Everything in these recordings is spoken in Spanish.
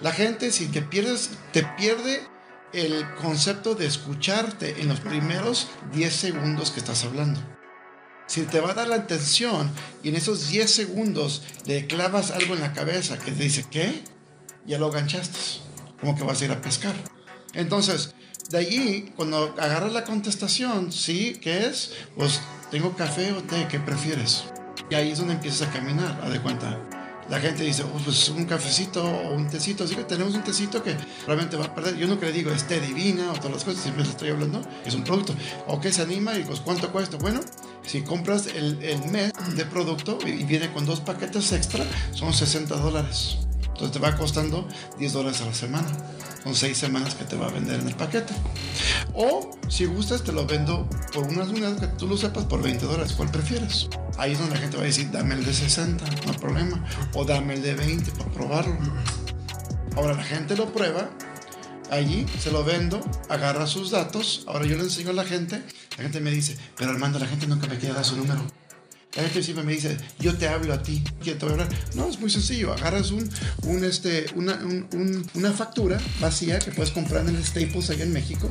La gente, si te pierdes, te pierde el concepto de escucharte en los primeros 10 segundos que estás hablando. Si te va a dar la atención y en esos 10 segundos le clavas algo en la cabeza que te dice, ¿qué? Ya lo ganchaste. Como que vas a ir a pescar. Entonces, de allí, cuando agarras la contestación, ¿sí? ¿Qué es? Pues tengo café o té, ¿qué prefieres? Y ahí es donde empiezas a caminar, a de cuenta la gente dice, oh, pues un cafecito o un tecito, así que tenemos un tecito que realmente va a perder. Yo que le digo, es té divina o todas las cosas, siempre le estoy hablando, es un producto. O que se anima y pues, ¿cuánto cuesta? Bueno, si compras el mes de producto y viene con dos paquetes extra, son 60 dólares. Entonces te va costando 10 dólares a la semana. Son 6 semanas que te va a vender en el paquete. O si gustas, te lo vendo por unas unidades que tú lo sepas por 20 dólares. ¿Cuál prefieres? Ahí es donde la gente va a decir, dame el de 60, no hay problema. O dame el de 20 para probarlo. Ahora la gente lo prueba, allí se lo vendo, agarra sus datos. Ahora yo le enseño a la gente. La gente me dice, pero Armando, la gente nunca me quiere dar su número. La gente siempre me dice, yo te hablo a ti, ¿quién te voy a hablar? No, es muy sencillo. Agarras un, un este, una, un, una factura vacía que puedes comprar en Staples allá en México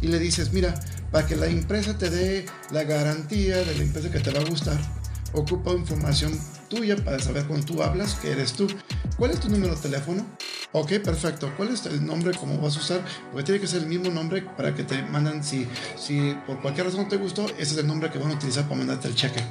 y le dices, mira, para que la empresa te dé la garantía de la empresa que te va a gustar, ocupa información tuya para saber cuando tú hablas que eres tú. ¿Cuál es tu número de teléfono? Ok, perfecto. ¿Cuál es el nombre? ¿Cómo vas a usar? Porque tiene que ser el mismo nombre para que te mandan, si, si por cualquier razón te gustó, ese es el nombre que van a utilizar para mandarte el cheque.